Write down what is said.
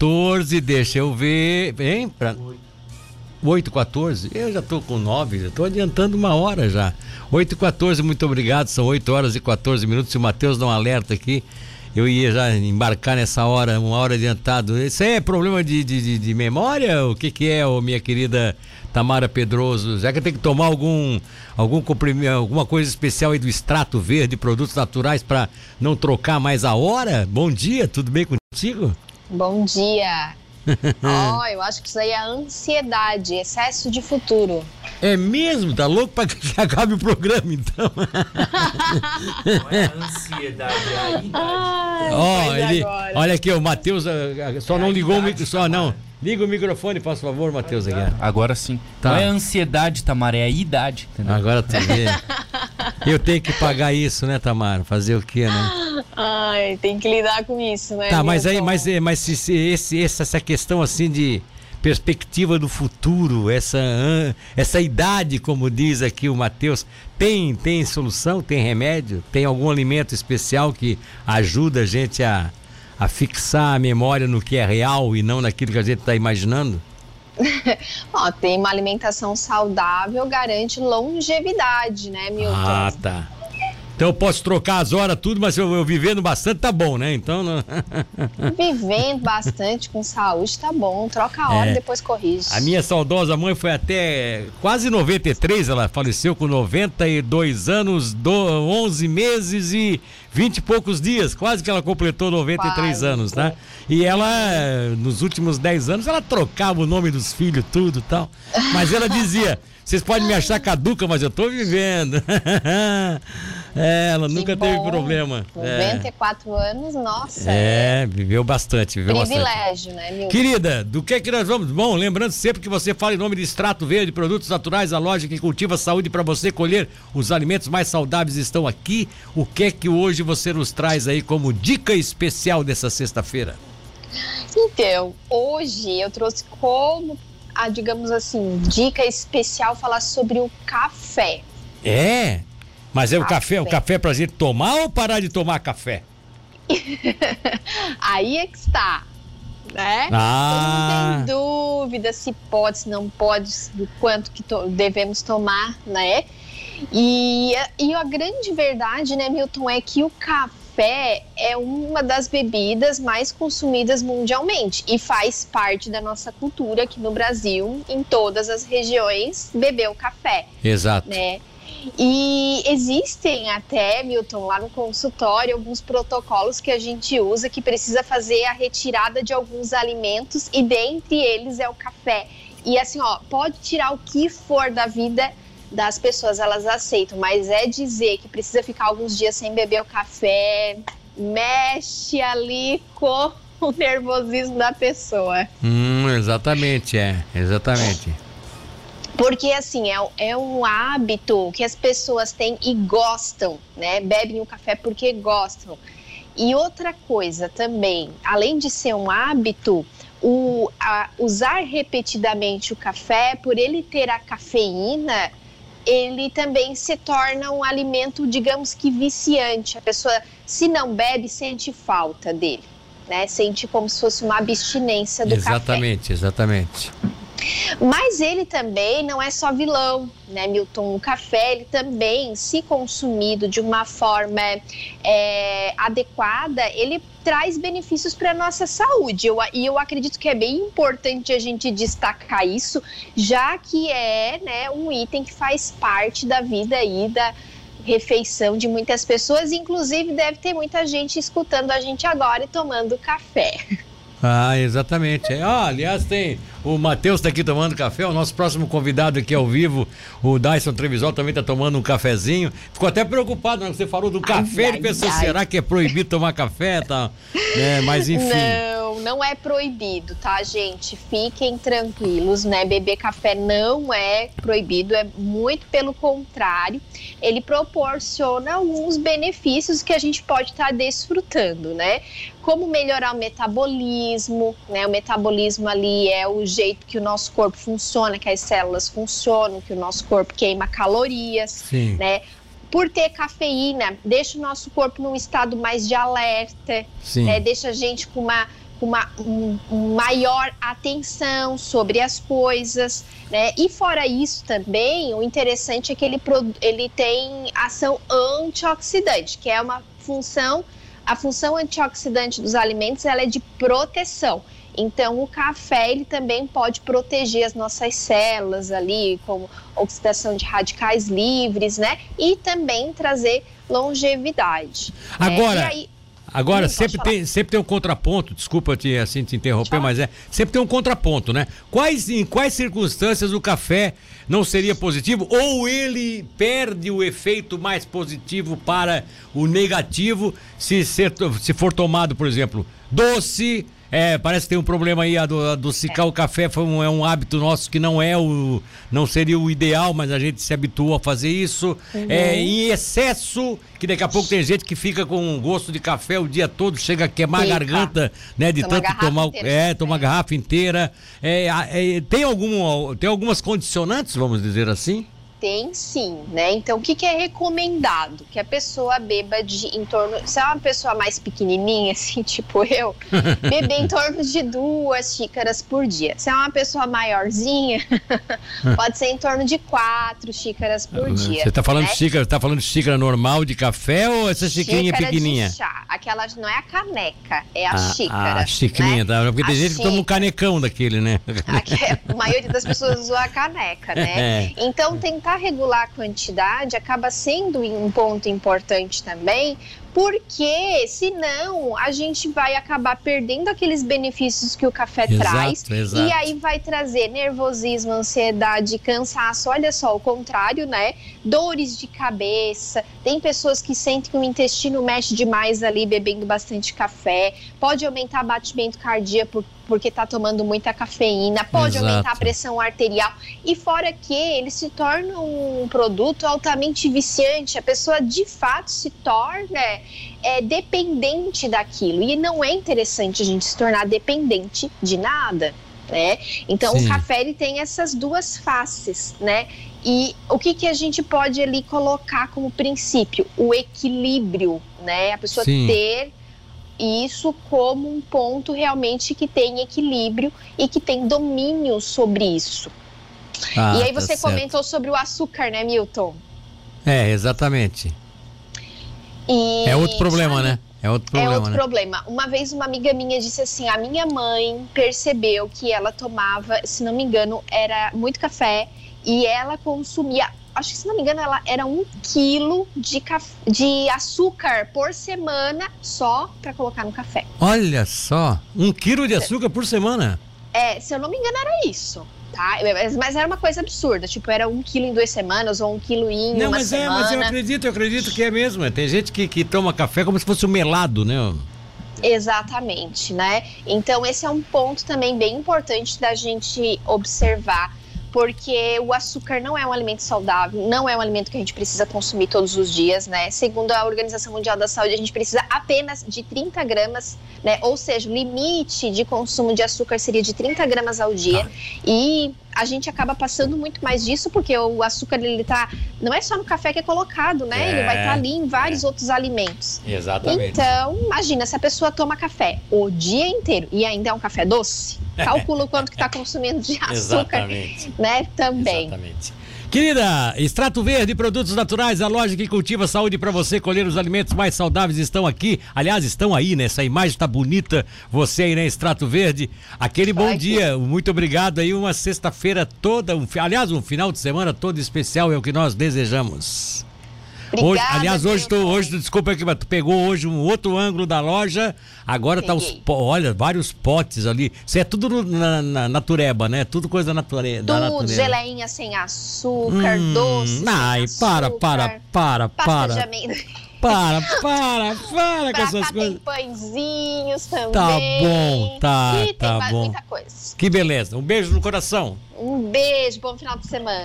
14, deixa eu ver. Hein? Pra... 8 14 Eu já tô com 9, já tô adiantando uma hora já. 8 14 muito obrigado. São 8 horas e 14 minutos. Se o Matheus um alerta aqui, eu ia já embarcar nessa hora, uma hora adiantado. Isso é problema de, de, de memória? O que, que é, ô, minha querida Tamara Pedroso? Já que tem que tomar algum, algum comprimento, alguma coisa especial aí do extrato verde, produtos naturais para não trocar mais a hora? Bom dia, tudo bem contigo? Bom dia. Ó, oh, eu acho que isso aí é ansiedade, excesso de futuro. É mesmo? Tá louco pra que acabe o programa, então? Não é ansiedade, é a idade. Ó, ele, olha aqui, o Matheus só é não ligou o microfone, só não. Liga o microfone, por favor, Matheus. Agora sim. Tá. Não é ansiedade, Tamara, é a idade. Entendeu? Agora tu vê. Eu tenho que pagar isso, né, Tamara? Fazer o quê, né? Ai, tem que lidar com isso, né? Tá, mas aí, mas, mas se, se, esse, essa questão assim de perspectiva do futuro, essa, essa idade, como diz aqui o Matheus, tem, tem solução, tem remédio, tem algum alimento especial que ajuda a gente a, a fixar a memória no que é real e não naquilo que a gente está imaginando? Ó, tem uma alimentação saudável, garante longevidade, né, Milton? Ah, tá. Então eu posso trocar as horas, tudo, mas eu, eu vivendo bastante tá bom, né? Então. Não... vivendo bastante com saúde tá bom. Troca a hora e é. depois corrige. A minha saudosa mãe foi até quase 93, ela faleceu com 92 anos, do, 11 meses e 20 e poucos dias. Quase que ela completou 93 quase. anos, né? E ela, nos últimos 10 anos, ela trocava o nome dos filhos, tudo tal. Mas ela dizia. Vocês podem me achar caduca, mas eu tô vivendo. é, ela que nunca bom. teve problema. 94 é. anos, nossa. É, viveu bastante, viveu Privilégio, bastante. né, Milton? Querida, do que é que nós vamos? Bom, lembrando sempre que você fala em nome de Extrato Verde, produtos naturais, a loja que cultiva a saúde para você colher os alimentos mais saudáveis estão aqui. O que é que hoje você nos traz aí como dica especial dessa sexta-feira? Então, hoje eu trouxe como a, digamos assim, dica especial falar sobre o café. É? Mas é café. o café, o café pra gente tomar ou parar de tomar café? Aí é que está. Né? Ah. Não tem dúvida se pode, se não pode, do quanto que to devemos tomar, né? E, e a grande verdade, né, Milton, é que o café café é uma das bebidas mais consumidas mundialmente e faz parte da nossa cultura aqui no Brasil, em todas as regiões, beber o café. Exato. Né? E existem até, Milton, lá no consultório, alguns protocolos que a gente usa que precisa fazer a retirada de alguns alimentos e dentre eles é o café. E assim, ó, pode tirar o que for da vida das pessoas, elas aceitam, mas é dizer que precisa ficar alguns dias sem beber o café, mexe ali com o nervosismo da pessoa. Hum, exatamente, é, exatamente. Porque, assim, é, é um hábito que as pessoas têm e gostam, né? Bebem o café porque gostam. E outra coisa também, além de ser um hábito, o, a, usar repetidamente o café, por ele ter a cafeína, ele também se torna um alimento, digamos que viciante. A pessoa, se não bebe, sente falta dele, né? Sente como se fosse uma abstinência do exatamente, café. Exatamente, exatamente. Mas ele também não é só vilão, né, Milton? O café, ele também, se consumido de uma forma é, adequada, ele traz benefícios para a nossa saúde. Eu, e eu acredito que é bem importante a gente destacar isso, já que é né, um item que faz parte da vida aí da refeição de muitas pessoas. Inclusive, deve ter muita gente escutando a gente agora e tomando café. Ah, exatamente. Ah, aliás, tem o Matheus está aqui tomando café, o nosso próximo convidado aqui ao vivo, o Dyson Trevisol, também está tomando um cafezinho. Ficou até preocupado, né? Você falou do café, ai, ele pensou, ai. será que é proibido tomar café? Tá? É, mas enfim. Não, não é proibido, tá, gente? Fiquem tranquilos, né? Beber café não é proibido, é muito pelo contrário. Ele proporciona alguns benefícios que a gente pode estar tá desfrutando, né? Como melhorar o metabolismo, né? O metabolismo ali é o jeito que o nosso corpo funciona, que as células funcionam, que o nosso corpo queima calorias, Sim. né? Por ter cafeína, deixa o nosso corpo num estado mais de alerta, né? deixa a gente com uma uma um, maior atenção sobre as coisas, né? E fora isso também, o interessante é que ele, ele tem ação antioxidante, que é uma função, a função antioxidante dos alimentos, ela é de proteção. Então, o café ele também pode proteger as nossas células ali, como oxidação de radicais livres, né? E também trazer longevidade. Agora, é, aí, Agora, sempre, tem, sempre tem um contraponto, desculpa te, assim, te interromper, Tchau. mas é. Sempre tem um contraponto, né? Quais, em quais circunstâncias o café não seria positivo? Ou ele perde o efeito mais positivo para o negativo se, ser, se for tomado, por exemplo, doce, é, parece que tem um problema aí, adocicar é. o café foi um, é um hábito nosso que não é o. não seria o ideal, mas a gente se habituou a fazer isso. Uhum. É, em excesso, que daqui a pouco tem gente que fica com gosto de café o dia todo, chega a queimar Fica. a garganta, né? De Toma tanto tomar. É, tomar garrafa inteira. É, é, tem, algum, tem algumas condicionantes, vamos dizer assim? Tem sim, né? Então, o que, que é recomendado? Que a pessoa beba de em torno. Se é uma pessoa mais pequenininha, assim, tipo eu, beber em torno de duas xícaras por dia. Se é uma pessoa maiorzinha, pode ser em torno de quatro xícaras por ah, dia. Você tá falando né? xícara, tá falando de xícara normal de café ou essa xícarinha xícara pequenininha? De chá. Aquela não é a caneca, é a ah, xícara. A xícarinha, né? tá? Porque a tem gente que toma um canecão daquele, né? A, a maioria das pessoas usa a caneca, né? É. Então, tentar tentar regular a quantidade acaba sendo um ponto importante também, porque senão a gente vai acabar perdendo aqueles benefícios que o café exato, traz exato. e aí vai trazer nervosismo, ansiedade, cansaço. Olha só, o contrário, né? Dores de cabeça. Tem pessoas que sentem que o intestino mexe demais ali bebendo bastante café. Pode aumentar batimento cardíaco porque está tomando muita cafeína, pode Exato. aumentar a pressão arterial. E fora que ele se torna um produto altamente viciante, a pessoa de fato se torna é, dependente daquilo. E não é interessante a gente se tornar dependente de nada. Né? Então Sim. o café ele tem essas duas faces, né? E o que, que a gente pode ali colocar como princípio? O equilíbrio, né? A pessoa Sim. ter isso como um ponto realmente que tem equilíbrio e que tem domínio sobre isso. Ah, e aí tá você tá comentou sobre o açúcar, né, Milton? É, exatamente. E... É outro problema, né? É outro problema. É outro né? problema. Uma vez uma amiga minha disse assim: a minha mãe percebeu que ela tomava, se não me engano, era muito café e ela consumia acho que se não me engano, ela era um quilo de, de açúcar por semana só para colocar no café. Olha só, um quilo de açúcar por semana? É, se eu não me engano, era isso. Tá? Mas era uma coisa absurda, tipo, era um quilo em duas semanas ou um quilo em não, uma mas semana. Não, mas é, mas eu acredito, eu acredito que é mesmo. Tem gente que, que toma café como se fosse um melado, né? Exatamente, né? Então esse é um ponto também bem importante da gente observar porque o açúcar não é um alimento saudável, não é um alimento que a gente precisa consumir todos os dias, né? Segundo a Organização Mundial da Saúde, a gente precisa apenas de 30 gramas, né? Ou seja, o limite de consumo de açúcar seria de 30 gramas ao dia. Ah. E a gente acaba passando muito mais disso, porque o açúcar ele tá. Não é só no café que é colocado, né? É, ele vai estar tá ali em vários é. outros alimentos. Exatamente. Então, imagina, se a pessoa toma café o dia inteiro e ainda é um café doce, calcula o quanto que está consumindo de açúcar. Exatamente. Né? Também. Exatamente. Querida, Extrato Verde, produtos naturais, a loja que cultiva saúde para você colher os alimentos mais saudáveis estão aqui. Aliás, estão aí, né? Essa imagem está bonita. Você aí, né? Extrato Verde. Aquele bom Ai, dia, que... muito obrigado aí. Uma sexta-feira toda, um, aliás, um final de semana todo especial é o que nós desejamos. Obrigada, hoje, aliás, hoje tu, hoje, desculpa que tu pegou hoje um outro ângulo da loja. Agora Peguei. tá os, olha, vários potes ali. Isso é tudo na, na natureba, né? Tudo coisa nature, tudo, da natureza. geleinha sem açúcar, hum, doce. Ai, para, para, para, para. Para, para, para com essas coisas. Tem pãezinhos também. Tá bom, tá, e tá tem bom. muita coisa. Que beleza. Um beijo no coração. Um beijo, bom final de semana.